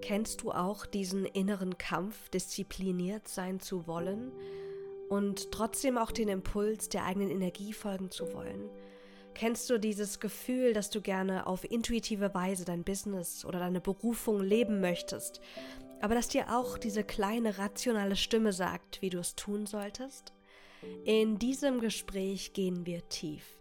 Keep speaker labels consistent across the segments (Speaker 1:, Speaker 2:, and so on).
Speaker 1: Kennst du auch diesen inneren Kampf, diszipliniert sein zu wollen und trotzdem auch den Impuls der eigenen Energie folgen zu wollen? Kennst du dieses Gefühl, dass du gerne auf intuitive Weise dein Business oder deine Berufung leben möchtest, aber dass dir auch diese kleine rationale Stimme sagt, wie du es tun solltest? In diesem Gespräch gehen wir tief.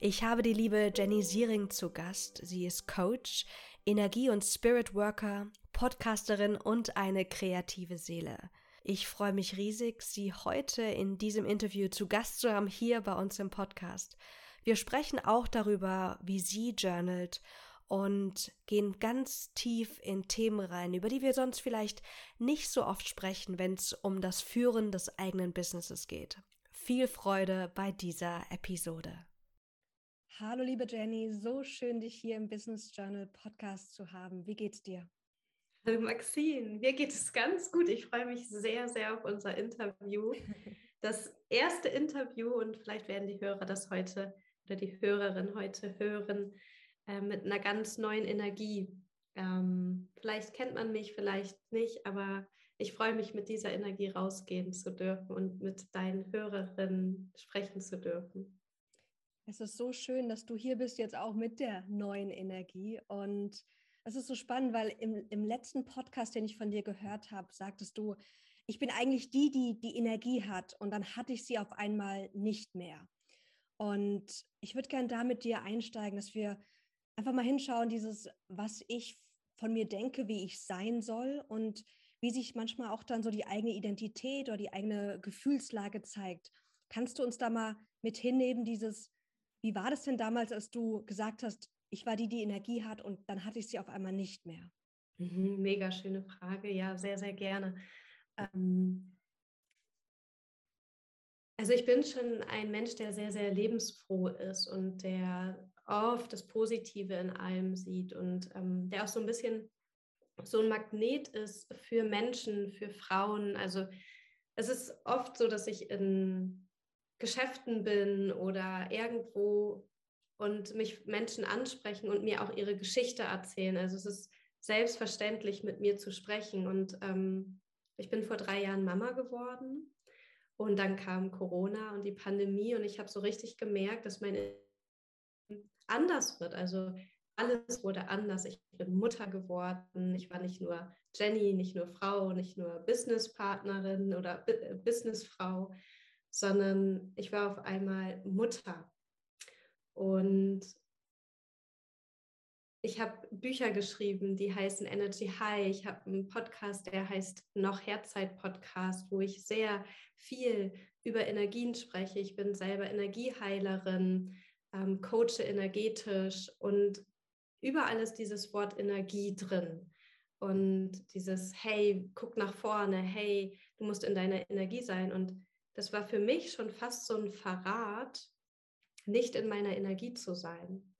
Speaker 1: Ich habe die liebe Jenny Siering zu Gast. Sie ist Coach, Energie- und Spirit Worker, Podcasterin und eine kreative Seele. Ich freue mich riesig, Sie heute in diesem Interview zu Gast zu haben hier bei uns im Podcast. Wir sprechen auch darüber, wie sie journalt und gehen ganz tief in Themen rein, über die wir sonst vielleicht nicht so oft sprechen, wenn es um das Führen des eigenen Businesses geht. Viel Freude bei dieser Episode. Hallo liebe Jenny, so schön dich hier im Business Journal Podcast zu haben. Wie geht's dir?
Speaker 2: Hallo Maxine, mir geht es ganz gut. Ich freue mich sehr, sehr auf unser Interview. Das erste Interview und vielleicht werden die Hörer das heute oder die Hörerin heute hören äh, mit einer ganz neuen Energie. Ähm, vielleicht kennt man mich, vielleicht nicht, aber ich freue mich, mit dieser Energie rausgehen zu dürfen und mit deinen Hörerinnen sprechen zu dürfen.
Speaker 1: Es ist so schön, dass du hier bist, jetzt auch mit der neuen Energie. Und es ist so spannend, weil im, im letzten Podcast, den ich von dir gehört habe, sagtest du, ich bin eigentlich die, die die Energie hat und dann hatte ich sie auf einmal nicht mehr. Und ich würde gerne da mit dir einsteigen, dass wir einfach mal hinschauen, dieses, was ich von mir denke, wie ich sein soll und wie sich manchmal auch dann so die eigene Identität oder die eigene Gefühlslage zeigt. Kannst du uns da mal mit hinnehmen, dieses, wie war das denn damals, als du gesagt hast, ich war die, die Energie hat und dann hatte ich sie auf einmal nicht mehr?
Speaker 2: Mhm, mega schöne Frage, ja, sehr, sehr gerne. Ähm also ich bin schon ein Mensch, der sehr, sehr lebensfroh ist und der oft das Positive in allem sieht und ähm, der auch so ein bisschen so ein Magnet ist für Menschen, für Frauen. Also es ist oft so, dass ich in Geschäften bin oder irgendwo und mich Menschen ansprechen und mir auch ihre Geschichte erzählen. Also es ist selbstverständlich, mit mir zu sprechen. Und ähm, ich bin vor drei Jahren Mama geworden und dann kam Corona und die Pandemie und ich habe so richtig gemerkt, dass meine anders wird. Also alles wurde anders. Ich bin Mutter geworden. Ich war nicht nur Jenny, nicht nur Frau, nicht nur Businesspartnerin oder Businessfrau, sondern ich war auf einmal Mutter. Und ich habe Bücher geschrieben, die heißen Energy High. Ich habe einen Podcast, der heißt Noch Herzeit Podcast, wo ich sehr viel über Energien spreche. Ich bin selber Energieheilerin, ähm, coache energetisch und überall ist dieses Wort Energie drin. Und dieses, hey, guck nach vorne, hey, du musst in deiner Energie sein. Und das war für mich schon fast so ein Verrat, nicht in meiner Energie zu sein.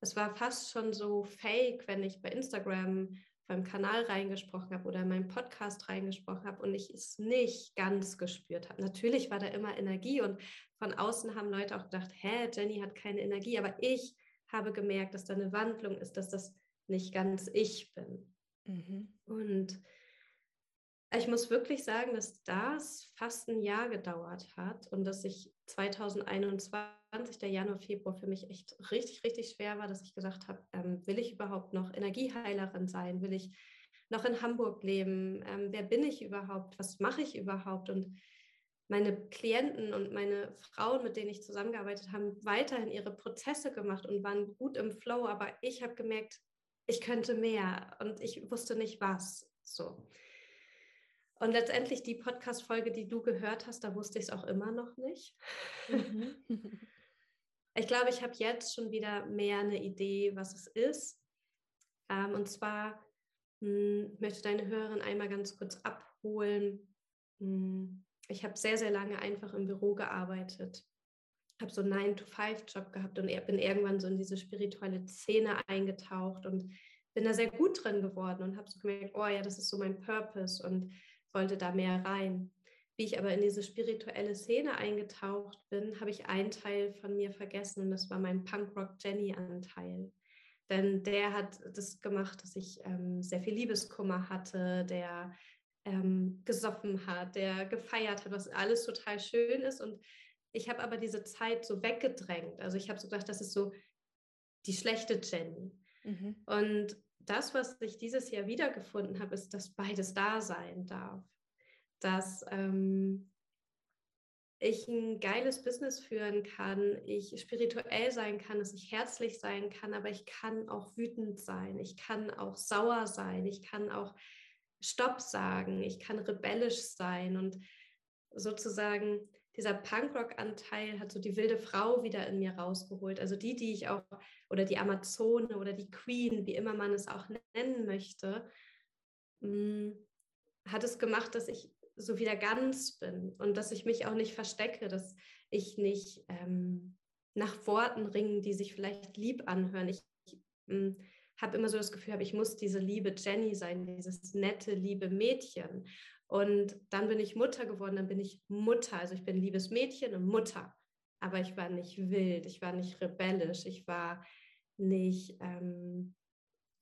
Speaker 2: Es war fast schon so fake, wenn ich bei Instagram beim Kanal reingesprochen habe oder in meinem Podcast reingesprochen habe und ich es nicht ganz gespürt habe. Natürlich war da immer Energie und von außen haben Leute auch gedacht, hä, Jenny hat keine Energie, aber ich habe gemerkt, dass da eine Wandlung ist, dass das nicht ganz ich bin. Mhm. Und ich muss wirklich sagen, dass das fast ein Jahr gedauert hat und dass ich 2021, der Januar, Februar für mich echt richtig, richtig schwer war, dass ich gesagt habe, ähm, will ich überhaupt noch Energieheilerin sein? Will ich noch in Hamburg leben? Ähm, wer bin ich überhaupt? Was mache ich überhaupt? Und meine Klienten und meine Frauen, mit denen ich zusammengearbeitet habe, weiterhin ihre Prozesse gemacht und waren gut im Flow, aber ich habe gemerkt, ich könnte mehr und ich wusste nicht was. So. Und letztendlich die Podcast-Folge, die du gehört hast, da wusste ich es auch immer noch nicht. Mhm. ich glaube, ich habe jetzt schon wieder mehr eine Idee, was es ist. Ähm, und zwar mh, hm, möchte deine Hörerin einmal ganz kurz abholen. Mh, hm, ich habe sehr, sehr lange einfach im Büro gearbeitet, habe so einen 9-to-5-Job gehabt und bin irgendwann so in diese spirituelle Szene eingetaucht und bin da sehr gut drin geworden und habe so gemerkt, oh ja, das ist so mein Purpose und wollte da mehr rein. Wie ich aber in diese spirituelle Szene eingetaucht bin, habe ich einen Teil von mir vergessen und das war mein Punkrock-Jenny-Anteil. Denn der hat das gemacht, dass ich ähm, sehr viel Liebeskummer hatte, der ähm, gesoffen hat, der gefeiert hat, was alles total schön ist. Und ich habe aber diese Zeit so weggedrängt. Also ich habe so gedacht, das ist so die schlechte Jenny. Mhm. Und das, was ich dieses Jahr wiedergefunden habe, ist, dass beides da sein darf. Dass ähm, ich ein geiles Business führen kann, ich spirituell sein kann, dass ich herzlich sein kann, aber ich kann auch wütend sein, ich kann auch sauer sein, ich kann auch Stopp sagen, ich kann rebellisch sein und sozusagen dieser Punkrock-Anteil hat so die wilde Frau wieder in mir rausgeholt. Also die, die ich auch, oder die Amazone oder die Queen, wie immer man es auch nennen möchte, mm, hat es gemacht, dass ich so wieder ganz bin und dass ich mich auch nicht verstecke, dass ich nicht ähm, nach Worten ringe, die sich vielleicht lieb anhören. Ich, ich mm, habe immer so das Gefühl, ich muss diese liebe Jenny sein, dieses nette, liebe Mädchen. Und dann bin ich Mutter geworden, dann bin ich Mutter. Also ich bin liebes Mädchen und Mutter. Aber ich war nicht wild, ich war nicht rebellisch, ich war nicht ähm,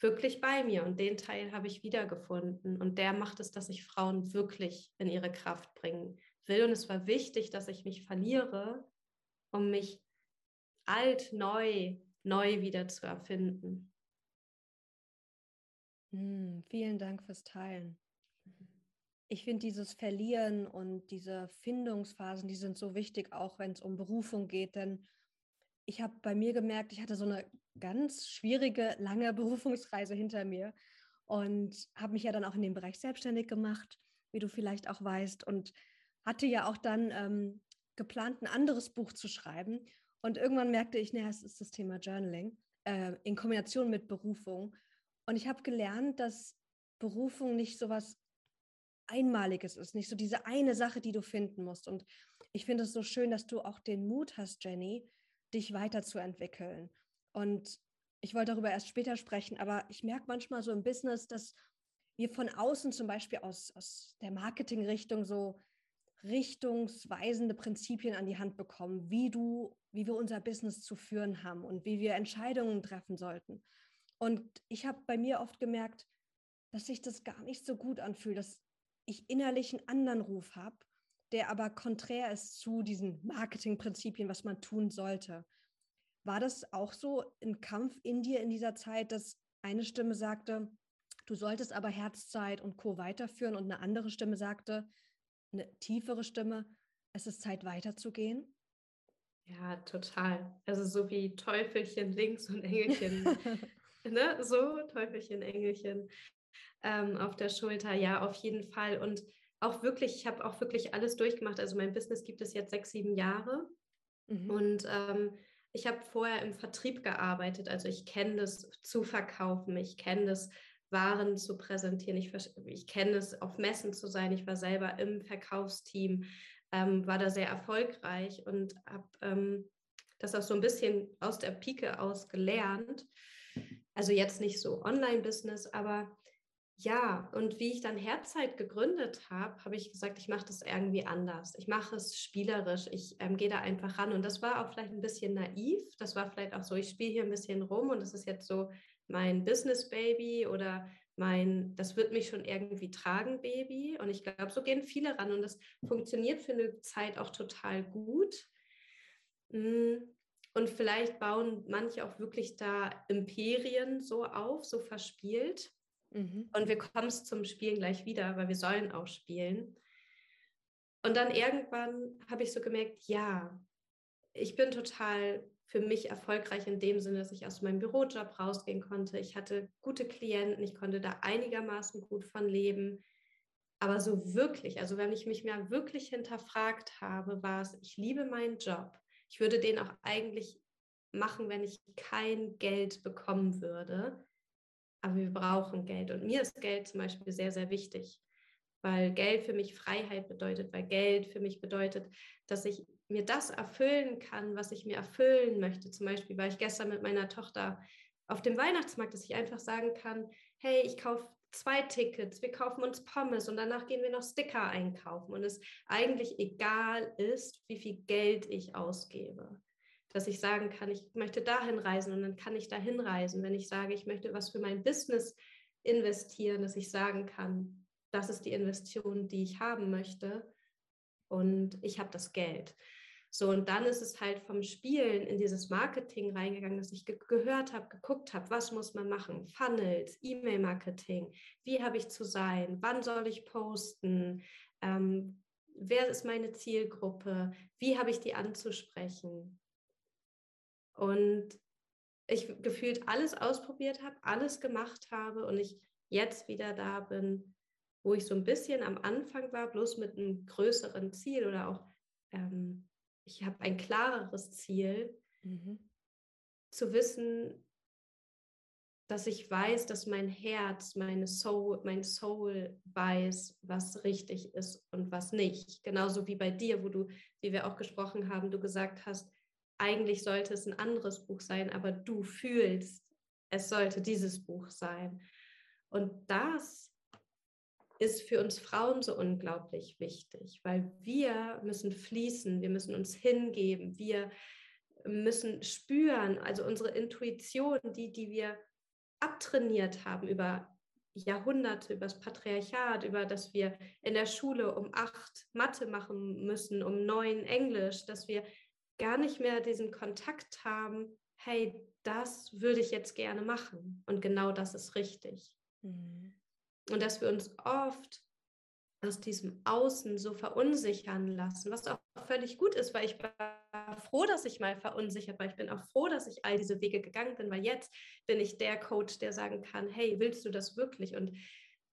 Speaker 2: wirklich bei mir. Und den Teil habe ich wiedergefunden. Und der macht es, dass ich Frauen wirklich in ihre Kraft bringen will. Und es war wichtig, dass ich mich verliere, um mich alt, neu, neu wieder zu erfinden.
Speaker 1: Hm, vielen Dank fürs Teilen. Ich finde dieses Verlieren und diese Findungsphasen, die sind so wichtig, auch wenn es um Berufung geht. Denn ich habe bei mir gemerkt, ich hatte so eine ganz schwierige, lange Berufungsreise hinter mir und habe mich ja dann auch in dem Bereich selbstständig gemacht, wie du vielleicht auch weißt, und hatte ja auch dann ähm, geplant, ein anderes Buch zu schreiben. Und irgendwann merkte ich, naja, es ist das Thema Journaling äh, in Kombination mit Berufung. Und ich habe gelernt, dass Berufung nicht so was Einmaliges ist, nicht so diese eine Sache, die du finden musst. Und ich finde es so schön, dass du auch den Mut hast, Jenny, dich weiterzuentwickeln. Und ich wollte darüber erst später sprechen, aber ich merke manchmal so im Business, dass wir von außen zum Beispiel aus, aus der Marketingrichtung so richtungsweisende Prinzipien an die Hand bekommen, wie du, wie wir unser Business zu führen haben und wie wir Entscheidungen treffen sollten. Und ich habe bei mir oft gemerkt, dass sich das gar nicht so gut anfühlt, dass ich innerlich einen anderen Ruf habe, der aber konträr ist zu diesen Marketingprinzipien, was man tun sollte. War das auch so ein Kampf in dir in dieser Zeit, dass eine Stimme sagte, du solltest aber Herzzeit und Co weiterführen und eine andere Stimme sagte, eine tiefere Stimme, es ist Zeit weiterzugehen?
Speaker 2: Ja, total. Also so wie Teufelchen links und Engelchen ne? so Teufelchen, Engelchen ähm, auf der Schulter. Ja, auf jeden Fall. Und auch wirklich, ich habe auch wirklich alles durchgemacht. Also mein Business gibt es jetzt sechs, sieben Jahre. Mhm. Und ähm, ich habe vorher im Vertrieb gearbeitet. Also ich kenne das zu verkaufen. Ich kenne das waren zu präsentieren. Ich, ich kenne es, auf Messen zu sein. Ich war selber im Verkaufsteam, ähm, war da sehr erfolgreich und habe ähm, das auch so ein bisschen aus der Pike aus gelernt. Also jetzt nicht so Online-Business, aber ja, und wie ich dann Herzzeit gegründet habe, habe ich gesagt, ich mache das irgendwie anders. Ich mache es spielerisch. Ich ähm, gehe da einfach ran. Und das war auch vielleicht ein bisschen naiv. Das war vielleicht auch so, ich spiele hier ein bisschen rum und das ist jetzt so mein Business-Baby oder mein, das wird mich schon irgendwie tragen, Baby. Und ich glaube, so gehen viele ran und das funktioniert für eine Zeit auch total gut. Hm, und vielleicht bauen manche auch wirklich da Imperien so auf, so verspielt. Mhm. Und wir kommen zum Spielen gleich wieder, weil wir sollen auch spielen. Und dann irgendwann habe ich so gemerkt, ja, ich bin total für mich erfolgreich in dem Sinne, dass ich aus meinem Bürojob rausgehen konnte. Ich hatte gute Klienten, ich konnte da einigermaßen gut von leben. Aber so wirklich, also wenn ich mich mehr wirklich hinterfragt habe, war es, ich liebe meinen Job. Ich würde den auch eigentlich machen, wenn ich kein Geld bekommen würde. Aber wir brauchen Geld. Und mir ist Geld zum Beispiel sehr, sehr wichtig, weil Geld für mich Freiheit bedeutet, weil Geld für mich bedeutet, dass ich mir das erfüllen kann, was ich mir erfüllen möchte. Zum Beispiel war ich gestern mit meiner Tochter auf dem Weihnachtsmarkt, dass ich einfach sagen kann, hey, ich kaufe zwei Tickets, wir kaufen uns Pommes und danach gehen wir noch Sticker einkaufen und es eigentlich egal ist, wie viel Geld ich ausgebe. Dass ich sagen kann, ich möchte dahin reisen und dann kann ich dahin reisen. Wenn ich sage, ich möchte was für mein Business investieren, dass ich sagen kann, das ist die Investition, die ich haben möchte und ich habe das Geld. So, und dann ist es halt vom Spielen in dieses Marketing reingegangen, dass ich ge gehört habe, geguckt habe, was muss man machen? Funnels, E-Mail-Marketing, wie habe ich zu sein? Wann soll ich posten? Ähm, wer ist meine Zielgruppe? Wie habe ich die anzusprechen? Und ich gefühlt alles ausprobiert habe, alles gemacht habe und ich jetzt wieder da bin, wo ich so ein bisschen am Anfang war, bloß mit einem größeren Ziel oder auch ähm, ich habe ein klareres Ziel, mhm. zu wissen, dass ich weiß, dass mein Herz, meine Soul, mein Soul weiß, was richtig ist und was nicht. Genauso wie bei dir, wo du, wie wir auch gesprochen haben, du gesagt hast, eigentlich sollte es ein anderes Buch sein, aber du fühlst, es sollte dieses Buch sein. Und das ist für uns Frauen so unglaublich wichtig, weil wir müssen fließen, wir müssen uns hingeben, wir müssen spüren, also unsere Intuition, die, die wir abtrainiert haben über Jahrhunderte, über das Patriarchat, über das wir in der Schule um acht Mathe machen müssen, um neun Englisch, dass wir gar nicht mehr diesen Kontakt haben, hey, das würde ich jetzt gerne machen und genau das ist richtig. Mhm. Und dass wir uns oft aus diesem Außen so verunsichern lassen, was auch völlig gut ist, weil ich war froh, dass ich mal verunsichert war. Ich bin auch froh, dass ich all diese Wege gegangen bin, weil jetzt bin ich der Coach, der sagen kann, hey, willst du das wirklich? Und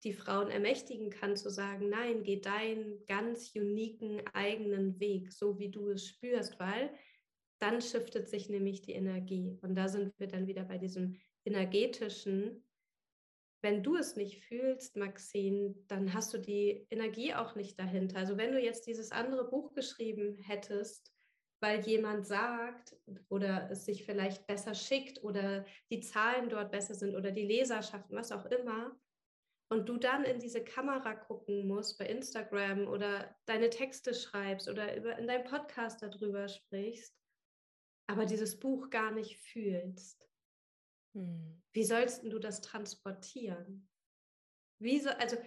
Speaker 2: die Frauen ermächtigen kann zu sagen, nein, geh deinen ganz uniken eigenen Weg, so wie du es spürst, weil dann shiftet sich nämlich die Energie. Und da sind wir dann wieder bei diesem energetischen, wenn du es nicht fühlst, Maxine, dann hast du die Energie auch nicht dahinter. Also wenn du jetzt dieses andere Buch geschrieben hättest, weil jemand sagt oder es sich vielleicht besser schickt oder die Zahlen dort besser sind oder die Leserschaften, was auch immer, und du dann in diese Kamera gucken musst bei Instagram oder deine Texte schreibst oder über, in deinem Podcast darüber sprichst, aber dieses Buch gar nicht fühlst, hm. Wie sollst du das transportieren? Wie so, also,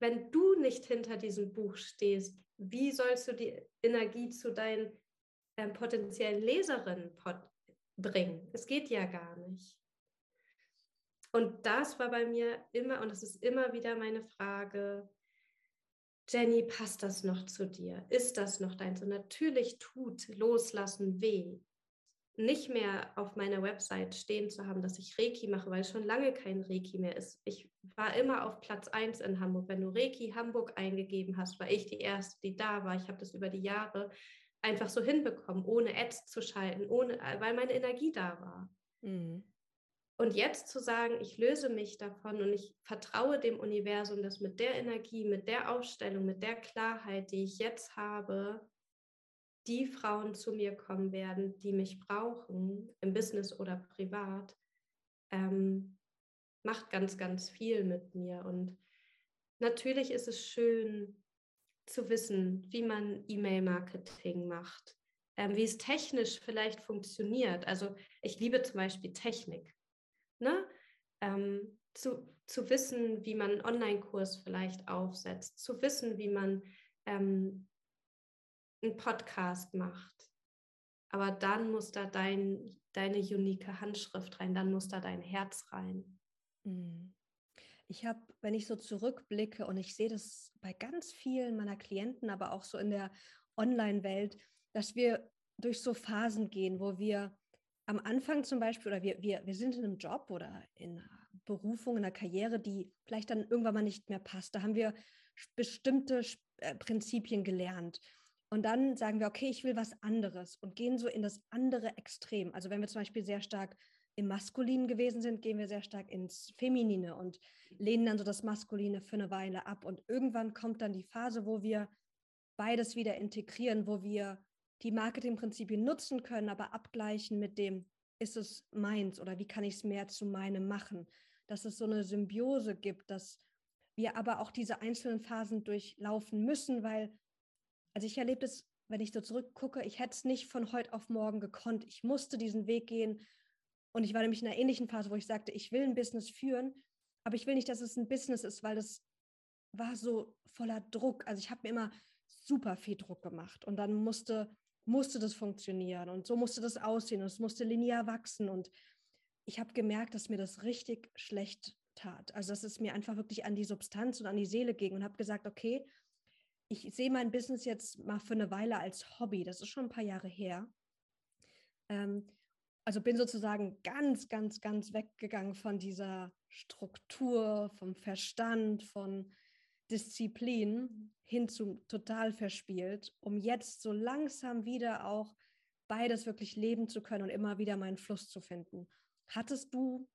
Speaker 2: wenn du nicht hinter diesem Buch stehst, wie sollst du die Energie zu deinen ähm, potenziellen Leserinnen bringen? Es geht ja gar nicht. Und das war bei mir immer, und das ist immer wieder meine Frage, Jenny, passt das noch zu dir? Ist das noch dein? So natürlich tut Loslassen weh nicht mehr auf meiner Website stehen zu haben, dass ich Reiki mache, weil schon lange kein Reiki mehr ist. Ich war immer auf Platz 1 in Hamburg. Wenn du Reiki Hamburg eingegeben hast, war ich die Erste, die da war. Ich habe das über die Jahre einfach so hinbekommen, ohne Ads zu schalten, ohne, weil meine Energie da war. Mhm. Und jetzt zu sagen, ich löse mich davon und ich vertraue dem Universum, dass mit der Energie, mit der Aufstellung, mit der Klarheit, die ich jetzt habe, die Frauen zu mir kommen werden, die mich brauchen, im Business oder privat, ähm, macht ganz, ganz viel mit mir. Und natürlich ist es schön zu wissen, wie man E-Mail-Marketing macht, ähm, wie es technisch vielleicht funktioniert. Also ich liebe zum Beispiel Technik. Ne? Ähm, zu, zu wissen, wie man einen Online-Kurs vielleicht aufsetzt, zu wissen, wie man ähm, einen Podcast macht. Aber dann muss da dein, deine unique Handschrift rein, dann muss da dein Herz rein.
Speaker 1: Mhm. Ich habe, wenn ich so zurückblicke und ich sehe das bei ganz vielen meiner Klienten, aber auch so in der Online-Welt, dass wir durch so Phasen gehen, wo wir am Anfang zum Beispiel, oder wir, wir, wir sind in einem Job oder in einer Berufung, in einer Karriere, die vielleicht dann irgendwann mal nicht mehr passt. Da haben wir bestimmte äh, Prinzipien gelernt. Und dann sagen wir, okay, ich will was anderes und gehen so in das andere Extrem. Also wenn wir zum Beispiel sehr stark im Maskulinen gewesen sind, gehen wir sehr stark ins Feminine und lehnen dann so das Maskuline für eine Weile ab. Und irgendwann kommt dann die Phase, wo wir beides wieder integrieren, wo wir die Marketingprinzipien nutzen können, aber abgleichen mit dem, ist es meins oder wie kann ich es mehr zu meinem machen? Dass es so eine Symbiose gibt, dass wir aber auch diese einzelnen Phasen durchlaufen müssen, weil also ich erlebe das wenn ich so zurückgucke, ich hätte es nicht von heute auf morgen gekonnt. Ich musste diesen Weg gehen. Und ich war nämlich in einer ähnlichen Phase, wo ich sagte, ich will ein Business führen, aber ich will nicht, dass es ein Business ist, weil das war so voller Druck. Also ich habe mir immer super viel Druck gemacht und dann musste, musste das funktionieren und so musste das aussehen und es musste linear wachsen und ich habe gemerkt, dass mir das richtig schlecht tat. Also dass es mir einfach wirklich an die Substanz und an die Seele ging und habe gesagt, okay, ich sehe mein Business jetzt mal für eine Weile als Hobby. Das ist schon ein paar Jahre her. Ähm, also bin sozusagen ganz, ganz, ganz weggegangen von dieser Struktur, vom Verstand, von Disziplin hin zu total verspielt, um jetzt so langsam wieder auch beides wirklich leben zu können und immer wieder meinen Fluss zu finden. Hattest du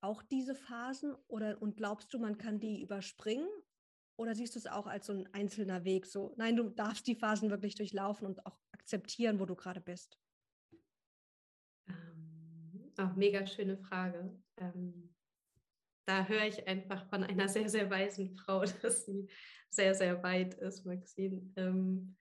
Speaker 1: auch diese Phasen oder und glaubst du, man kann die überspringen? Oder siehst du es auch als so ein einzelner Weg? So, nein, du darfst die Phasen wirklich durchlaufen und auch akzeptieren, wo du gerade bist.
Speaker 2: Ähm, auch mega schöne Frage. Ähm, da höre ich einfach von einer sehr, sehr weisen Frau, dass sie sehr, sehr weit ist, Maxine. Ähm,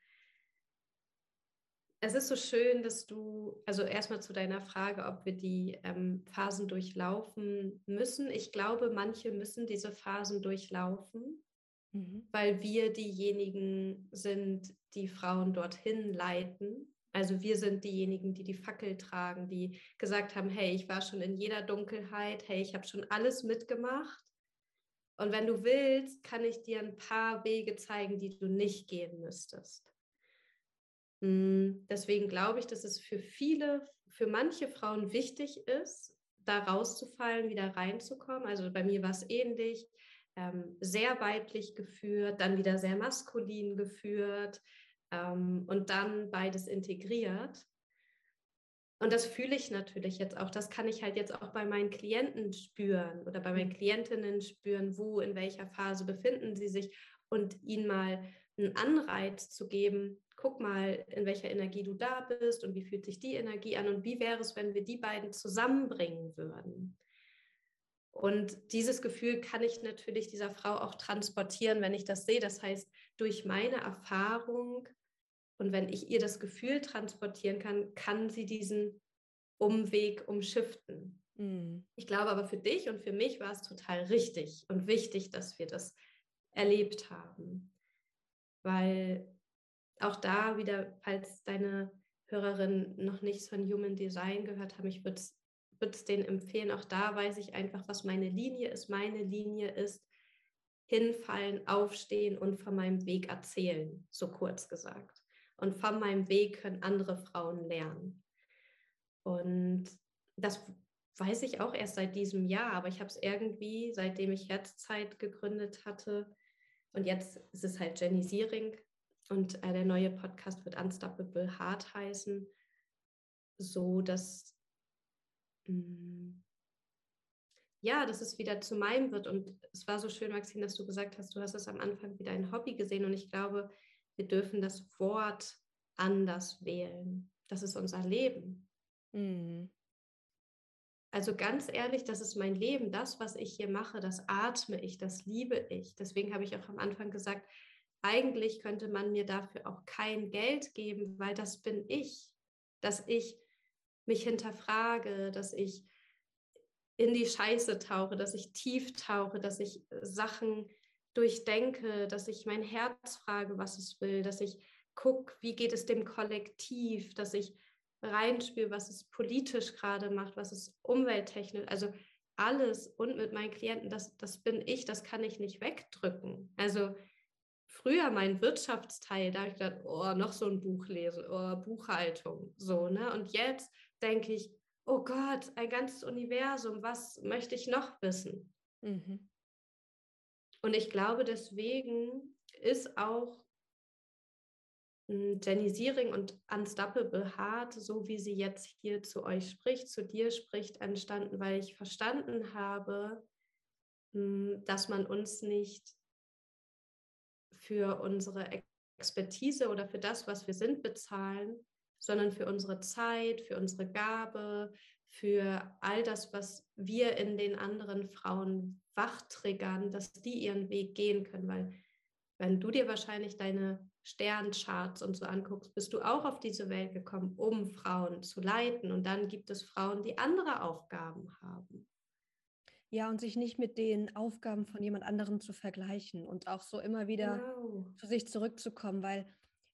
Speaker 2: es ist so schön, dass du, also erstmal zu deiner Frage, ob wir die ähm, Phasen durchlaufen müssen. Ich glaube, manche müssen diese Phasen durchlaufen, mhm. weil wir diejenigen sind, die Frauen dorthin leiten. Also wir sind diejenigen, die die Fackel tragen, die gesagt haben, hey, ich war schon in jeder Dunkelheit, hey, ich habe schon alles mitgemacht. Und wenn du willst, kann ich dir ein paar Wege zeigen, die du nicht gehen müsstest. Hm, deswegen glaube ich, dass es für viele, für manche Frauen wichtig ist, da rauszufallen, wieder reinzukommen. Also bei mir war es ähnlich, ähm, sehr weiblich geführt, dann wieder sehr maskulin geführt ähm, und dann beides integriert. Und das fühle ich natürlich jetzt auch. Das kann ich halt jetzt auch bei meinen Klienten spüren oder bei meinen mhm. Klientinnen spüren, wo, in welcher Phase befinden sie sich und ihnen mal einen Anreiz zu geben, guck mal, in welcher Energie du da bist und wie fühlt sich die Energie an und wie wäre es, wenn wir die beiden zusammenbringen würden. Und dieses Gefühl kann ich natürlich dieser Frau auch transportieren, wenn ich das sehe. Das heißt, durch meine Erfahrung und wenn ich ihr das Gefühl transportieren kann, kann sie diesen Umweg umschiften. Mhm. Ich glaube aber für dich und für mich war es total richtig und wichtig, dass wir das erlebt haben. Weil auch da wieder, falls deine Hörerin noch nichts von Human Design gehört haben, ich würde es denen empfehlen. Auch da weiß ich einfach, was meine Linie ist. Meine Linie ist hinfallen, aufstehen und von meinem Weg erzählen, so kurz gesagt. Und von meinem Weg können andere Frauen lernen. Und das weiß ich auch erst seit diesem Jahr, aber ich habe es irgendwie, seitdem ich Herzzeit gegründet hatte, und jetzt ist es halt Jenny Siering, und äh, der neue Podcast wird Unstoppable Heart heißen, so dass mh, mm, ja, dass es wieder zu meinem wird. Und es war so schön, Maxine, dass du gesagt hast, du hast es am Anfang wieder ein Hobby gesehen. Und ich glaube, wir dürfen das Wort anders wählen. Das ist unser Leben. Mhm. Also ganz ehrlich, das ist mein Leben. Das, was ich hier mache, das atme ich, das liebe ich. Deswegen habe ich auch am Anfang gesagt, eigentlich könnte man mir dafür auch kein Geld geben, weil das bin ich, dass ich mich hinterfrage, dass ich in die Scheiße tauche, dass ich tief tauche, dass ich Sachen durchdenke, dass ich mein Herz frage, was es will, dass ich gucke, wie geht es dem Kollektiv, dass ich reinspüre, was es politisch gerade macht, was es umwelttechnisch, also alles und mit meinen Klienten, das, das bin ich, das kann ich nicht wegdrücken. Also früher mein Wirtschaftsteil, da habe ich gedacht, oh, noch so ein Buch lesen, oh, Buchhaltung, so, ne? Und jetzt denke ich, oh Gott, ein ganzes Universum, was möchte ich noch wissen? Mhm. Und ich glaube, deswegen ist auch hm, Jenny Siering und Unstoppable Heart, so wie sie jetzt hier zu euch spricht, zu dir spricht, entstanden, weil ich verstanden habe, hm, dass man uns nicht für unsere Expertise oder für das, was wir sind, bezahlen, sondern für unsere Zeit, für unsere Gabe, für all das, was wir in den anderen Frauen wachtriggern, dass die ihren Weg gehen können. Weil wenn du dir wahrscheinlich deine Sterncharts und so anguckst, bist du auch auf diese Welt gekommen, um Frauen zu leiten. Und dann gibt es Frauen, die andere Aufgaben haben.
Speaker 1: Ja, und sich nicht mit den Aufgaben von jemand anderem zu vergleichen und auch so immer wieder genau. zu sich zurückzukommen, weil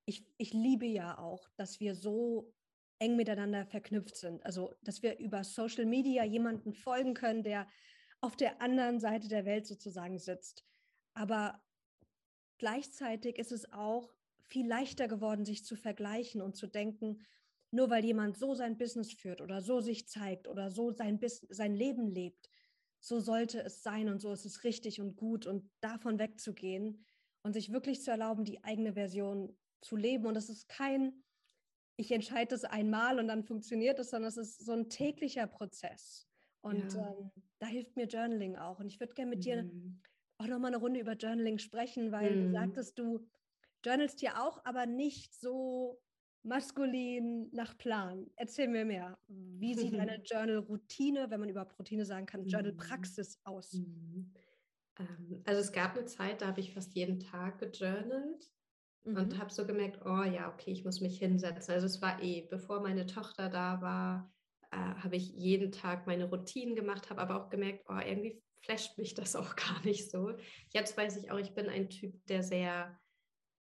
Speaker 1: ich, ich liebe ja auch, dass wir so eng miteinander verknüpft sind. Also, dass wir über Social Media jemanden folgen können, der auf der anderen Seite der Welt sozusagen sitzt. Aber gleichzeitig ist es auch viel leichter geworden, sich zu vergleichen und zu denken, nur weil jemand so sein Business führt oder so sich zeigt oder so sein, Bis sein Leben lebt, so sollte es sein und so ist es richtig und gut und davon wegzugehen und sich wirklich zu erlauben, die eigene Version zu leben. Und es ist kein, ich entscheide das einmal und dann funktioniert es, sondern es ist so ein täglicher Prozess. Und ja. ähm, da hilft mir Journaling auch. Und ich würde gerne mit mhm. dir auch nochmal eine Runde über Journaling sprechen, weil mhm. du sagtest, du journalst ja auch, aber nicht so maskulin nach Plan. Erzähl mir mehr. Wie sieht eine Journal-Routine, wenn man überhaupt Routine sagen kann, Journal-Praxis mhm. aus? Mhm.
Speaker 2: Ähm, also es gab eine Zeit, da habe ich fast jeden Tag gejournalt mhm. und habe so gemerkt, oh ja, okay, ich muss mich hinsetzen. Also es war eh, bevor meine Tochter da war, äh, habe ich jeden Tag meine Routinen gemacht, habe aber auch gemerkt, oh, irgendwie flasht mich das auch gar nicht so. Jetzt weiß ich auch, ich bin ein Typ, der sehr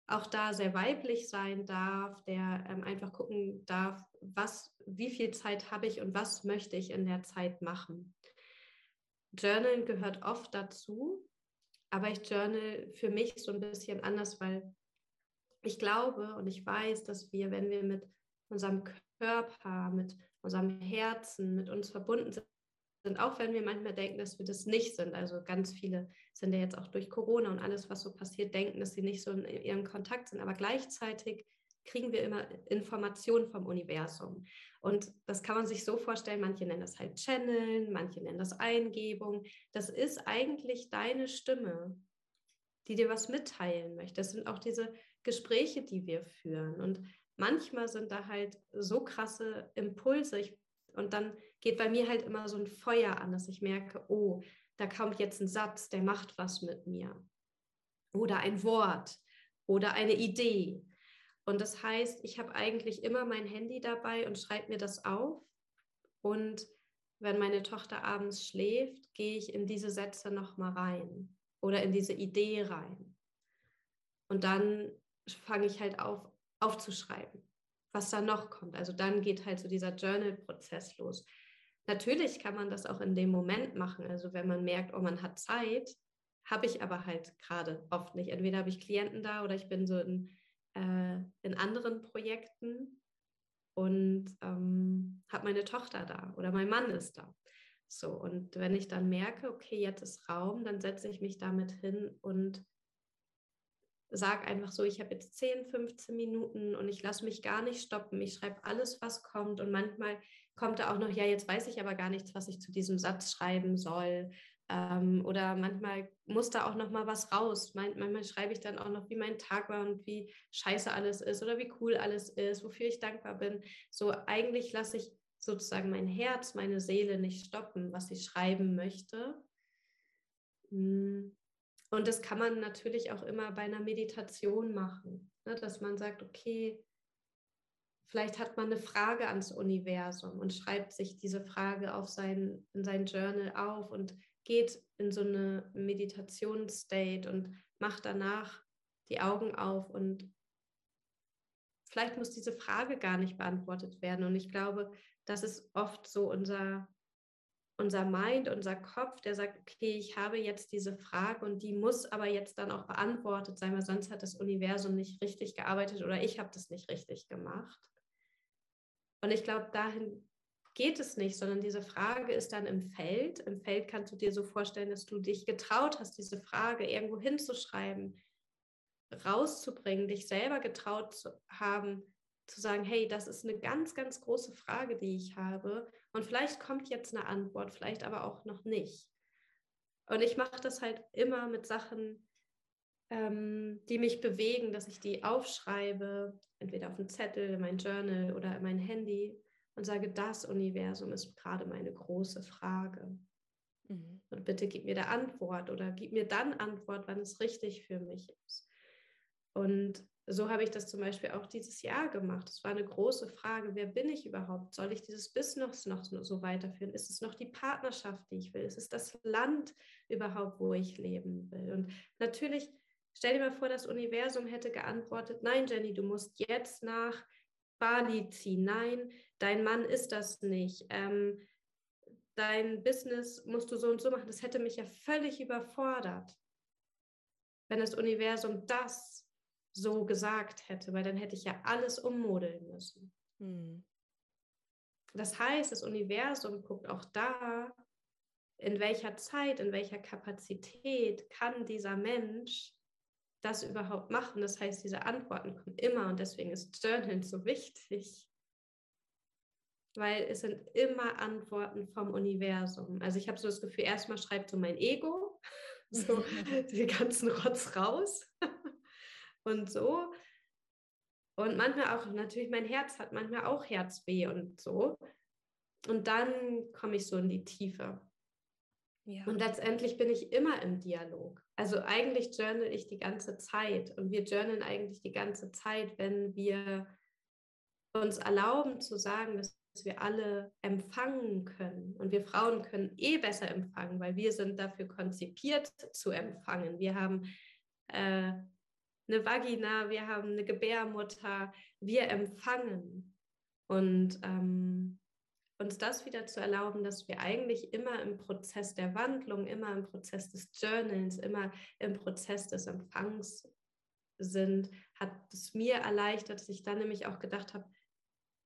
Speaker 2: auch da sehr weiblich sein darf, der ähm, einfach gucken darf, was, wie viel Zeit habe ich und was möchte ich in der Zeit machen. Journalen gehört oft dazu, aber ich journal für mich so ein bisschen anders, weil ich glaube und ich weiß, dass wir, wenn wir mit unserem Körper, mit unserem Herzen, mit uns verbunden sind, sind, auch wenn wir manchmal denken, dass wir das nicht sind. Also ganz viele sind ja jetzt auch durch Corona und alles, was so passiert, denken, dass sie nicht so in ihrem Kontakt sind. Aber gleichzeitig kriegen wir immer Informationen vom Universum. Und das kann man sich so vorstellen, manche nennen das halt Channeln, manche nennen das Eingebung. Das ist eigentlich deine Stimme, die dir was mitteilen möchte. Das sind auch diese Gespräche, die wir führen. Und manchmal sind da halt so krasse Impulse. Ich und dann geht bei mir halt immer so ein Feuer an, dass ich merke, oh, da kommt jetzt ein Satz, der macht was mit mir. Oder ein Wort oder eine Idee. Und das heißt, ich habe eigentlich immer mein Handy dabei und schreibe mir das auf. Und wenn meine Tochter abends schläft, gehe ich in diese Sätze nochmal rein oder in diese Idee rein. Und dann fange ich halt auf, aufzuschreiben was da noch kommt. Also dann geht halt so dieser Journal-Prozess los. Natürlich kann man das auch in dem Moment machen. Also wenn man merkt, oh, man hat Zeit, habe ich aber halt gerade oft nicht. Entweder habe ich Klienten da oder ich bin so in, äh, in anderen Projekten und ähm, habe meine Tochter da oder mein Mann ist da. So, und wenn ich dann merke, okay, jetzt ist Raum, dann setze ich mich damit hin und sag einfach so, ich habe jetzt 10, 15 Minuten und ich lasse mich gar nicht stoppen. Ich schreibe alles, was kommt. Und manchmal kommt da auch noch, ja, jetzt weiß ich aber gar nichts, was ich zu diesem Satz schreiben soll. Ähm, oder manchmal muss da auch noch mal was raus. manchmal schreibe ich dann auch noch, wie mein Tag war und wie scheiße alles ist oder wie cool alles ist, wofür ich dankbar bin. So eigentlich lasse ich sozusagen mein Herz, meine Seele nicht stoppen, was ich schreiben möchte. Hm. Und das kann man natürlich auch immer bei einer Meditation machen, ne? dass man sagt, okay, vielleicht hat man eine Frage ans Universum und schreibt sich diese Frage auf sein, in sein Journal auf und geht in so eine Meditationsstate und macht danach die Augen auf und vielleicht muss diese Frage gar nicht beantwortet werden. Und ich glaube, das ist oft so unser unser Mind, unser Kopf, der sagt, okay, ich habe jetzt diese Frage und die muss aber jetzt dann auch beantwortet sein, weil sonst hat das Universum nicht richtig gearbeitet oder ich habe das nicht richtig gemacht. Und ich glaube, dahin geht es nicht, sondern diese Frage ist dann im Feld. Im Feld kannst du dir so vorstellen, dass du dich getraut hast, diese Frage irgendwo hinzuschreiben, rauszubringen, dich selber getraut zu haben, zu sagen, hey, das ist eine ganz, ganz große Frage, die ich habe. Und vielleicht kommt jetzt eine Antwort, vielleicht aber auch noch nicht. Und ich mache das halt immer mit Sachen, ähm, die mich bewegen, dass ich die aufschreibe, entweder auf einen Zettel, in mein Journal oder in mein Handy und sage, das Universum ist gerade meine große Frage. Mhm. Und bitte gib mir da Antwort oder gib mir dann Antwort, wann es richtig für mich ist. Und so habe ich das zum Beispiel auch dieses Jahr gemacht. Es war eine große Frage, wer bin ich überhaupt? Soll ich dieses Business noch so weiterführen? Ist es noch die Partnerschaft, die ich will? Ist es das Land überhaupt, wo ich leben will? Und natürlich, stell dir mal vor, das Universum hätte geantwortet, nein, Jenny, du musst jetzt nach Bali ziehen. Nein, dein Mann ist das nicht. Ähm, dein Business musst du so und so machen. Das hätte mich ja völlig überfordert, wenn das Universum das so gesagt hätte, weil dann hätte ich ja alles ummodeln müssen. Hm. Das heißt, das Universum guckt auch da, in welcher Zeit, in welcher Kapazität kann dieser Mensch das überhaupt machen. Das heißt, diese Antworten kommen immer und deswegen ist Journal so wichtig, weil es sind immer Antworten vom Universum. Also ich habe so das Gefühl, erstmal schreibt so mein Ego so den ganzen Rotz raus und so. Und manchmal auch, natürlich, mein Herz hat manchmal auch Herzweh und so. Und dann komme ich so in die Tiefe. Ja. Und letztendlich bin ich immer im Dialog. Also eigentlich journal ich die ganze Zeit und wir journalen eigentlich die ganze Zeit, wenn wir uns erlauben zu sagen, dass wir alle empfangen können. Und wir Frauen können eh besser empfangen, weil wir sind dafür konzipiert zu empfangen. Wir haben äh, eine Vagina, wir haben eine Gebärmutter, wir empfangen. Und ähm, uns das wieder zu erlauben, dass wir eigentlich immer im Prozess der Wandlung, immer im Prozess des Journals, immer im Prozess des Empfangs sind, hat es mir erleichtert, dass ich dann nämlich auch gedacht habe,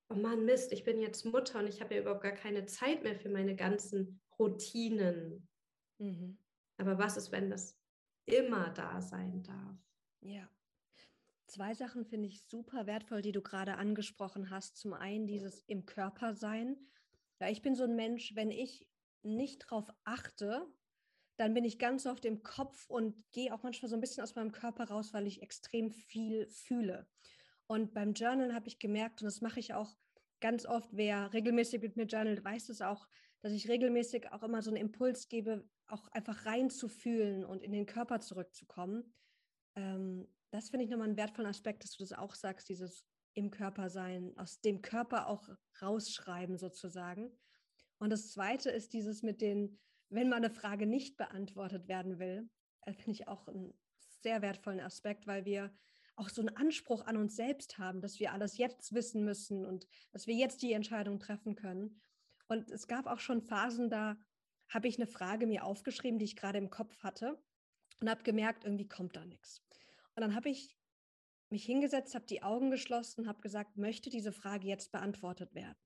Speaker 2: oh Mann, Mist, ich bin jetzt Mutter und ich habe ja überhaupt gar keine Zeit mehr für meine ganzen Routinen. Mhm. Aber was ist, wenn das immer da sein darf?
Speaker 1: Ja. Zwei Sachen finde ich super wertvoll, die du gerade angesprochen hast. Zum einen dieses im Körper sein. Ja, ich bin so ein Mensch, wenn ich nicht drauf achte, dann bin ich ganz oft im Kopf und gehe auch manchmal so ein bisschen aus meinem Körper raus, weil ich extrem viel fühle. Und beim Journal habe ich gemerkt, und das mache ich auch ganz oft, wer regelmäßig mit mir journalt, weiß es auch, dass ich regelmäßig auch immer so einen Impuls gebe, auch einfach reinzufühlen und in den Körper zurückzukommen. Ähm, das finde ich nochmal einen wertvollen Aspekt, dass du das auch sagst, dieses im Körper sein, aus dem Körper auch rausschreiben sozusagen. Und das Zweite ist dieses mit den, wenn mal eine Frage nicht beantwortet werden will, äh, finde ich auch einen sehr wertvollen Aspekt, weil wir auch so einen Anspruch an uns selbst haben, dass wir alles jetzt wissen müssen und dass wir jetzt die Entscheidung treffen können. Und es gab auch schon Phasen, da habe ich eine Frage mir aufgeschrieben, die ich gerade im Kopf hatte und habe gemerkt, irgendwie kommt da nichts. Und dann habe ich mich hingesetzt, habe die Augen geschlossen, habe gesagt, möchte diese Frage jetzt beantwortet werden?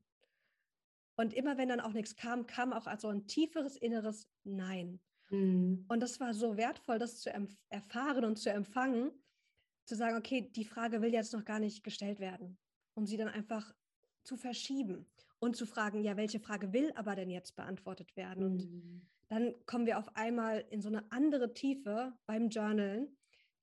Speaker 1: Und immer wenn dann auch nichts kam, kam auch also ein tieferes inneres Nein. Mhm. Und das war so wertvoll, das zu erfahren und zu empfangen, zu sagen, okay, die Frage will jetzt noch gar nicht gestellt werden, um sie dann einfach zu verschieben und zu fragen, ja, welche Frage will aber denn jetzt beantwortet werden? Mhm. Und dann kommen wir auf einmal in so eine andere Tiefe beim Journalen,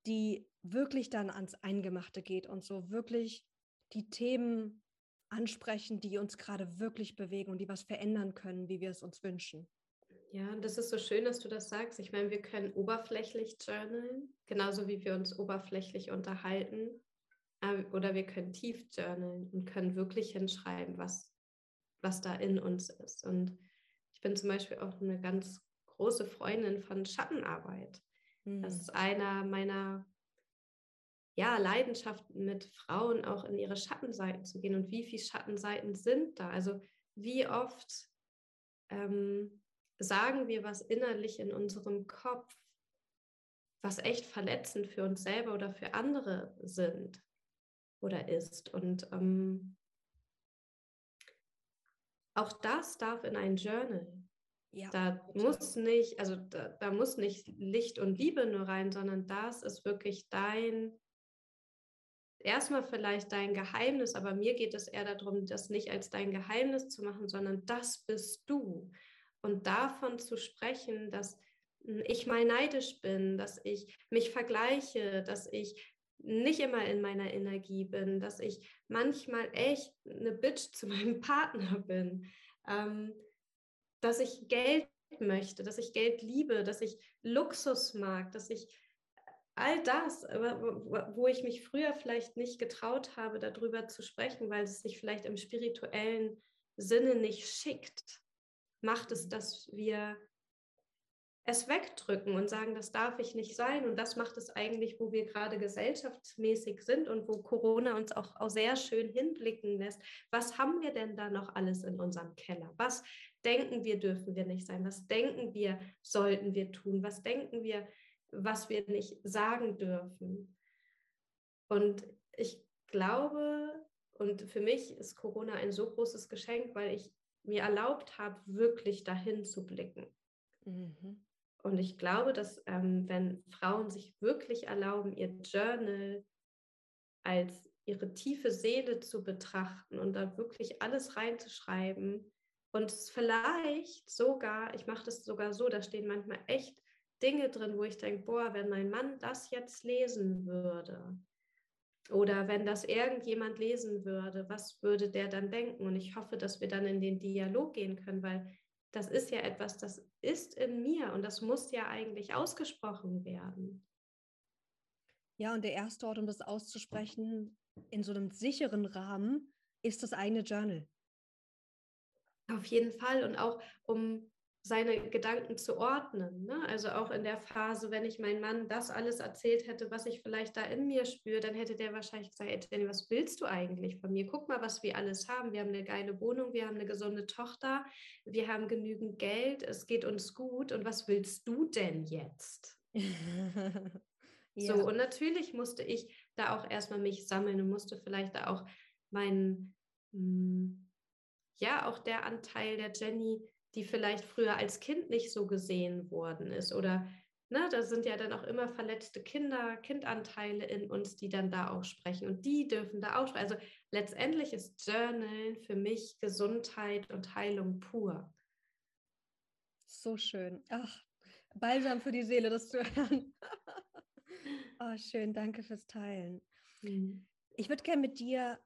Speaker 1: die wirklich dann ans Eingemachte geht und so wirklich die Themen ansprechen, die uns gerade wirklich bewegen und die was verändern können, wie wir es uns wünschen.
Speaker 2: Ja, und das ist so schön, dass du das sagst. Ich meine, wir können oberflächlich journalen, genauso wie wir uns oberflächlich unterhalten. Ähm, oder wir können tief journalen und können wirklich hinschreiben, was, was da in uns ist. Und bin zum Beispiel auch eine ganz große Freundin von Schattenarbeit. Mhm. Das hm. ist einer meiner ja, Leidenschaften mit Frauen auch in ihre Schattenseiten zu gehen. Und wie viele Schattenseiten sind da? Also wie oft ähm, sagen wir was innerlich in unserem Kopf, was echt verletzend für uns selber oder für andere sind oder ist. Und ähm, auch das darf in ein Journal. Ja, da muss nicht, also da, da, muss nicht Licht und Liebe nur rein, sondern das ist wirklich dein, erstmal vielleicht dein Geheimnis, aber mir geht es eher darum, das nicht als dein Geheimnis zu machen, sondern das bist du. Und davon zu sprechen, dass hm, ich mal neidisch bin, dass ich mich vergleiche, dass ich nicht immer in meiner Energie bin, dass ich manchmal echt eine Bitch zu meinem Partner bin. Ähm, dass ich Geld möchte, dass ich Geld liebe, dass ich Luxus mag, dass ich all das, wo ich mich früher vielleicht nicht getraut habe, darüber zu sprechen, weil es sich vielleicht im spirituellen Sinne nicht schickt, macht es, dass wir es wegdrücken und sagen, das darf ich nicht sein. Und das macht es eigentlich, wo wir gerade gesellschaftsmäßig sind und wo Corona uns auch, auch sehr schön hinblicken lässt. Was haben wir denn da noch alles in unserem Keller? Was denken wir, dürfen wir nicht sein? Was denken wir, sollten wir tun? Was denken wir, was wir nicht sagen dürfen? Und ich glaube, und für mich ist Corona ein so großes Geschenk, weil ich mir erlaubt habe, wirklich dahin zu blicken. Mhm. Und ich glaube, dass ähm, wenn Frauen sich wirklich erlauben, ihr Journal als ihre tiefe Seele zu betrachten und da wirklich alles reinzuschreiben und vielleicht sogar, ich mache das sogar so, da stehen manchmal echt Dinge drin, wo ich denke, boah, wenn mein Mann das jetzt lesen würde oder wenn das irgendjemand lesen würde, was würde der dann denken? Und ich hoffe, dass wir dann in den Dialog gehen können, weil das ist ja etwas, das ist in mir und das muss ja eigentlich ausgesprochen werden.
Speaker 1: Ja, und der erste Ort, um das auszusprechen, in so einem sicheren Rahmen, ist das eigene Journal.
Speaker 2: Auf jeden Fall und auch um seine Gedanken zu ordnen. Ne? Also auch in der Phase, wenn ich meinem Mann das alles erzählt hätte, was ich vielleicht da in mir spüre, dann hätte der wahrscheinlich gesagt, hey Jenny, was willst du eigentlich von mir? Guck mal, was wir alles haben. Wir haben eine geile Wohnung, wir haben eine gesunde Tochter, wir haben genügend Geld, es geht uns gut. Und was willst du denn jetzt? ja. So, und natürlich musste ich da auch erstmal mich sammeln und musste vielleicht da auch meinen, hm, ja, auch der Anteil der Jenny, die vielleicht früher als Kind nicht so gesehen worden ist oder ne, da sind ja dann auch immer verletzte Kinder, Kindanteile in uns, die dann da auch sprechen und die dürfen da auch sprechen. Also letztendlich ist Journal für mich Gesundheit und Heilung pur.
Speaker 1: So schön. Ach, balsam für die Seele, das zu hören. oh, schön, danke fürs Teilen. Mhm. Ich würde gerne mit dir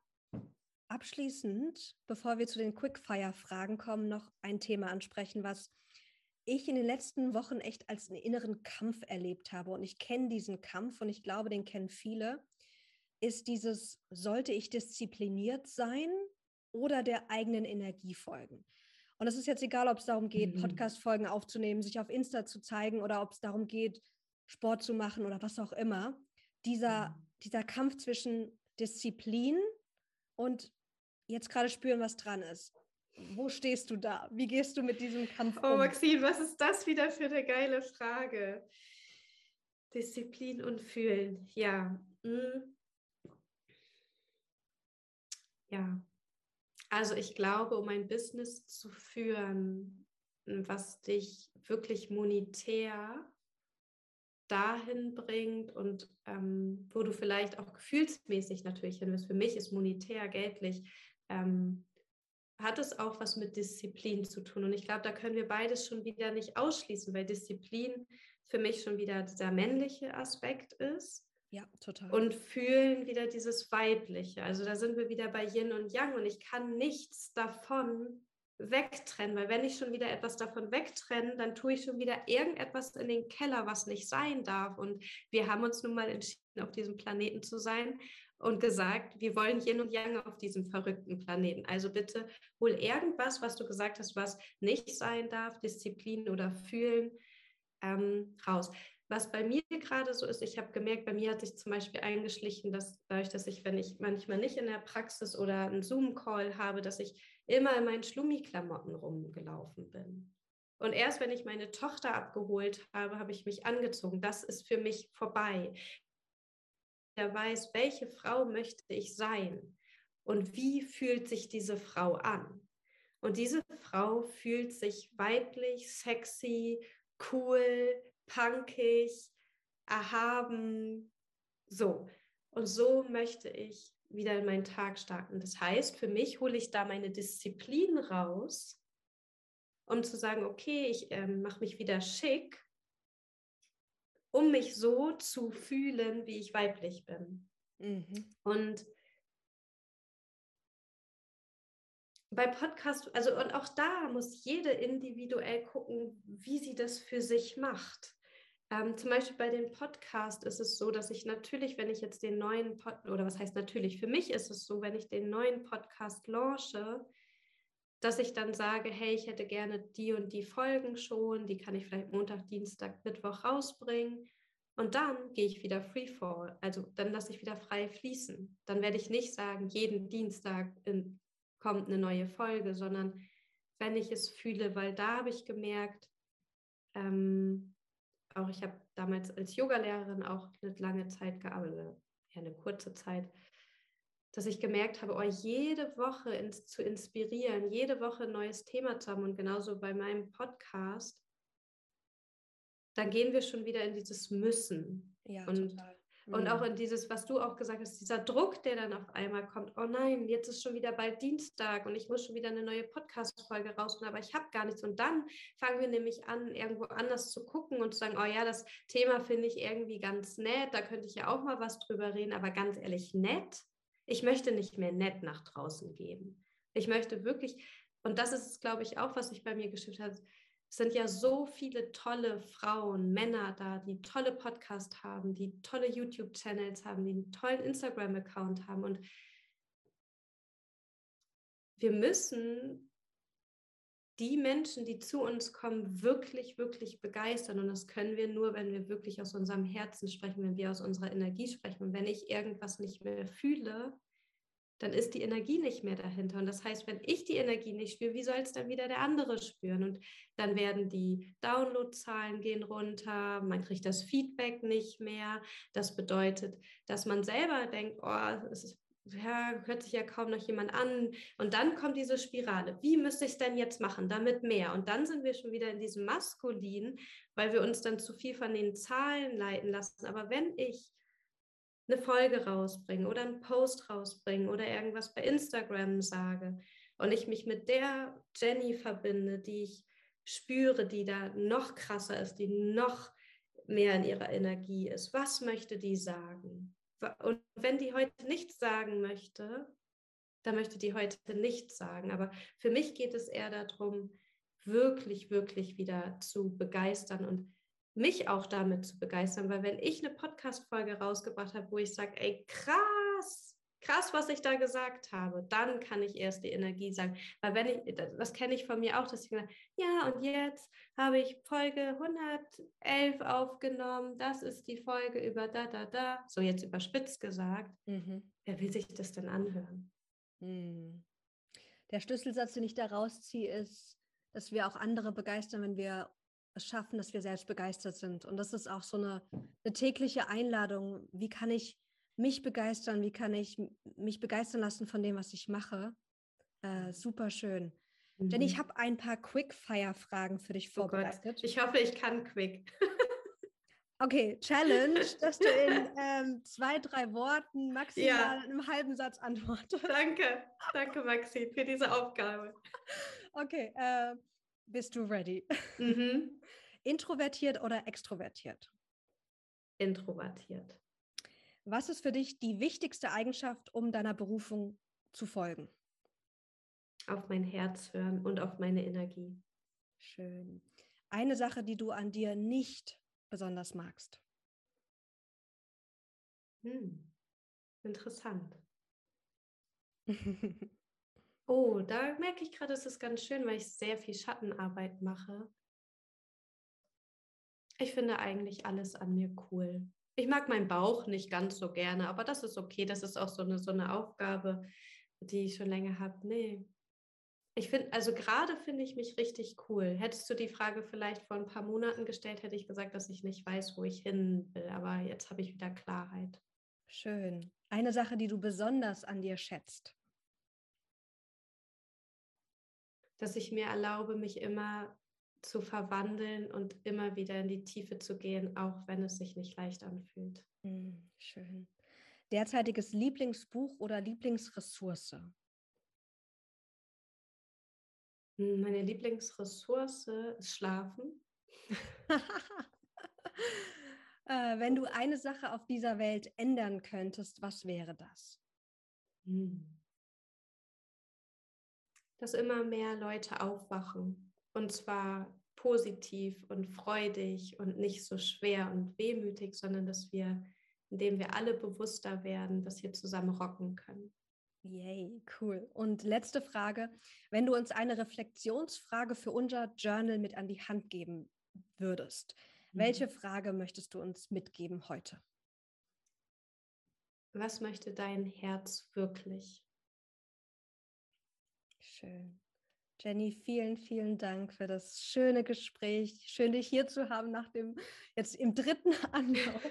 Speaker 1: abschließend, bevor wir zu den Quickfire-Fragen kommen, noch ein Thema ansprechen, was ich in den letzten Wochen echt als einen inneren Kampf erlebt habe. Und ich kenne diesen Kampf und ich glaube, den kennen viele. Ist dieses, sollte ich diszipliniert sein oder der eigenen Energie folgen? Und es ist jetzt egal, ob es darum geht, mhm. Podcast-Folgen aufzunehmen, sich auf Insta zu zeigen oder ob es darum geht, Sport zu machen oder was auch immer. Dieser, mhm. dieser Kampf zwischen Disziplin und jetzt gerade spüren, was dran ist. Wo stehst du da? Wie gehst du mit diesem Kampf
Speaker 2: oh, um? Oh, Maxine, was ist das wieder für eine geile Frage? Disziplin und Fühlen, ja. Hm. Ja. Also ich glaube, um ein Business zu führen, was dich wirklich monetär dahin bringt und ähm, wo du vielleicht auch gefühlsmäßig natürlich hin bist. Für mich ist monetär, geldlich, ähm, hat es auch was mit Disziplin zu tun. Und ich glaube, da können wir beides schon wieder nicht ausschließen, weil Disziplin für mich schon wieder dieser männliche Aspekt ist.
Speaker 1: Ja, total.
Speaker 2: Und fühlen wieder dieses weibliche. Also da sind wir wieder bei Yin und Yang und ich kann nichts davon wegtrennen, weil wenn ich schon wieder etwas davon wegtrenne, dann tue ich schon wieder irgendetwas in den Keller, was nicht sein darf. Und wir haben uns nun mal entschieden, auf diesem Planeten zu sein und gesagt, wir wollen Yin und Yang auf diesem verrückten Planeten. Also bitte hol irgendwas, was du gesagt hast, was nicht sein darf, Disziplin oder Fühlen, ähm, raus. Was bei mir gerade so ist, ich habe gemerkt, bei mir hat sich zum Beispiel eingeschlichen, dass dadurch, dass ich, wenn ich manchmal nicht in der Praxis oder einen Zoom-Call habe, dass ich immer in meinen Schlummi-Klamotten rumgelaufen bin. Und erst wenn ich meine Tochter abgeholt habe, habe ich mich angezogen. Das ist für mich vorbei. Weiß, welche Frau möchte ich sein und wie fühlt sich diese Frau an. Und diese Frau fühlt sich weiblich, sexy, cool, punkig, erhaben. So. Und so möchte ich wieder in meinen Tag starten. Das heißt, für mich hole ich da meine Disziplin raus, um zu sagen, okay, ich äh, mache mich wieder schick, um mich so zu fühlen, wie ich weiblich bin. Mhm. Und bei Podcast, also und auch da muss jede individuell gucken, wie sie das für sich macht. Ähm, zum Beispiel bei dem Podcast ist es so, dass ich natürlich, wenn ich jetzt den neuen Pod oder was heißt natürlich, für mich ist es so, wenn ich den neuen Podcast launche, dass ich dann sage, hey, ich hätte gerne die und die Folgen schon, die kann ich vielleicht Montag, Dienstag, Mittwoch rausbringen. Und dann gehe ich wieder Freefall, also dann lasse ich wieder frei fließen. Dann werde ich nicht sagen, jeden Dienstag in, kommt eine neue Folge, sondern wenn ich es fühle, weil da habe ich gemerkt, ähm, auch ich habe damals als Yogalehrerin auch eine lange Zeit gearbeitet, ja eine kurze Zeit, dass ich gemerkt habe, oh, jede Woche ins, zu inspirieren, jede Woche ein neues Thema zu haben und genauso bei meinem Podcast, dann gehen wir schon wieder in dieses Müssen. Ja, und, total. Und auch mhm. in dieses, was du auch gesagt hast, dieser Druck, der dann auf einmal kommt, oh nein, jetzt ist schon wieder bald Dienstag und ich muss schon wieder eine neue Podcast-Folge rausholen, aber ich habe gar nichts. Und dann fangen wir nämlich an, irgendwo anders zu gucken und zu sagen, oh ja, das Thema finde ich irgendwie ganz nett, da könnte ich ja auch mal was drüber reden, aber ganz ehrlich, nett ich möchte nicht mehr nett nach draußen geben. Ich möchte wirklich, und das ist, glaube ich, auch, was sich bei mir geschifft hat, es sind ja so viele tolle Frauen, Männer da, die tolle Podcasts haben, die tolle YouTube-Channels haben, die einen tollen Instagram-Account haben. Und wir müssen die Menschen, die zu uns kommen, wirklich, wirklich begeistern. Und das können wir nur, wenn wir wirklich aus unserem Herzen sprechen, wenn wir aus unserer Energie sprechen. Und wenn ich irgendwas nicht mehr fühle, dann ist die Energie nicht mehr dahinter. Und das heißt, wenn ich die Energie nicht spüre, wie soll es dann wieder der andere spüren? Und dann werden die Downloadzahlen gehen runter, man kriegt das Feedback nicht mehr. Das bedeutet, dass man selber denkt, oh, es ist ja, hört sich ja kaum noch jemand an. Und dann kommt diese Spirale. Wie müsste ich es denn jetzt machen, damit mehr? Und dann sind wir schon wieder in diesem Maskulin, weil wir uns dann zu viel von den Zahlen leiten lassen. Aber wenn ich eine Folge rausbringe oder einen Post rausbringe oder irgendwas bei Instagram sage und ich mich mit der Jenny verbinde, die ich spüre, die da noch krasser ist, die noch mehr in ihrer Energie ist, was möchte die sagen? Und wenn die heute nichts sagen möchte, dann möchte die heute nichts sagen. Aber für mich geht es eher darum, wirklich, wirklich wieder zu begeistern und mich auch damit zu begeistern, weil wenn ich eine Podcast-Folge rausgebracht habe, wo ich sage, ey, krass, krass, was ich da gesagt habe, dann kann ich erst die Energie sagen. Weil wenn ich, das kenne ich von mir auch, dass ich sage, ja, und jetzt habe ich Folge 111 aufgenommen, das ist die Folge über da, da, da, so jetzt überspitzt gesagt. Mhm. Wer will sich das denn anhören? Mhm.
Speaker 1: Der Schlüsselsatz, den ich da rausziehe, ist, dass wir auch andere begeistern, wenn wir es schaffen, dass wir selbst begeistert sind. Und das ist auch so eine, eine tägliche Einladung. Wie kann ich mich begeistern? Wie kann ich mich begeistern lassen von dem, was ich mache? Äh, super schön. Mhm. Jenny, ich mhm. habe ein paar Quickfire-Fragen für dich vorbereitet.
Speaker 2: Oh ich hoffe, ich kann quick.
Speaker 1: okay, Challenge, dass du in ähm, zwei, drei Worten maximal ja. in einem halben Satz antwortest.
Speaker 2: Danke, danke Maxi für diese Aufgabe.
Speaker 1: Okay, äh, bist du ready? Mhm. Introvertiert oder extrovertiert?
Speaker 2: Introvertiert.
Speaker 1: Was ist für dich die wichtigste Eigenschaft, um deiner Berufung zu folgen?
Speaker 2: Auf mein Herz hören und auf meine Energie.
Speaker 1: Schön. Eine Sache, die du an dir nicht besonders magst.
Speaker 2: Hm. Interessant. Oh, da merke ich gerade, es ist ganz schön, weil ich sehr viel Schattenarbeit mache. Ich finde eigentlich alles an mir cool. Ich mag meinen Bauch nicht ganz so gerne, aber das ist okay. Das ist auch so eine, so eine Aufgabe, die ich schon länger habe. Nee. Ich finde, also gerade finde ich mich richtig cool. Hättest du die Frage vielleicht vor ein paar Monaten gestellt, hätte ich gesagt, dass ich nicht weiß, wo ich hin will. Aber jetzt habe ich wieder Klarheit.
Speaker 1: Schön. Eine Sache, die du besonders an dir schätzt.
Speaker 2: dass ich mir erlaube, mich immer zu verwandeln und immer wieder in die Tiefe zu gehen, auch wenn es sich nicht leicht anfühlt.
Speaker 1: Hm, schön. Derzeitiges Lieblingsbuch oder Lieblingsressource?
Speaker 2: Hm, meine Lieblingsressource ist Schlafen.
Speaker 1: äh, wenn du eine Sache auf dieser Welt ändern könntest, was wäre das? Hm
Speaker 2: dass immer mehr Leute aufwachen. Und zwar positiv und freudig und nicht so schwer und wehmütig, sondern dass wir, indem wir alle bewusster werden, das hier zusammen rocken können.
Speaker 1: Yay, cool. Und letzte Frage, wenn du uns eine Reflexionsfrage für unser Journal mit an die Hand geben würdest, mhm. welche Frage möchtest du uns mitgeben heute?
Speaker 2: Was möchte dein Herz wirklich?
Speaker 1: Schön. Jenny, vielen, vielen Dank für das schöne Gespräch. Schön, dich hier zu haben nach dem, jetzt im dritten Anlauf.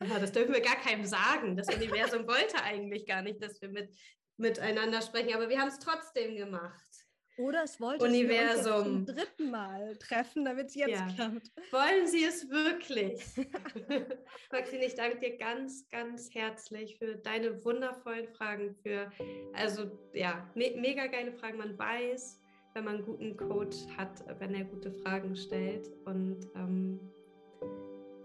Speaker 2: Ja, das dürfen wir gar keinem sagen. Das Universum wollte eigentlich gar nicht, dass wir mit, miteinander sprechen, aber wir haben es trotzdem gemacht.
Speaker 1: Oder es wollte
Speaker 2: Universum.
Speaker 1: Sie zum dritten Mal treffen, damit es jetzt ja. klappt.
Speaker 2: Wollen Sie es wirklich? Maxine, ich danke dir ganz, ganz herzlich für deine wundervollen Fragen. Für, also ja, me mega geile Fragen. Man weiß, wenn man einen guten Coach hat, wenn er gute Fragen stellt. Und ähm,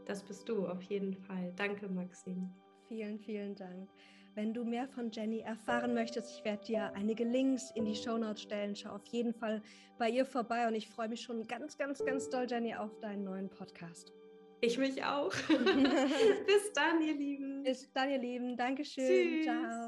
Speaker 2: das bist du auf jeden Fall. Danke, Maxine.
Speaker 1: Vielen, vielen Dank. Wenn du mehr von Jenny erfahren möchtest, ich werde dir einige Links in die Shownotes stellen. Schau auf jeden Fall bei ihr vorbei und ich freue mich schon ganz, ganz, ganz doll, Jenny, auf deinen neuen Podcast.
Speaker 2: Ich mich auch. Bis dann, ihr Lieben.
Speaker 1: Bis dann, ihr Lieben. Dankeschön. Tschüss. Ciao.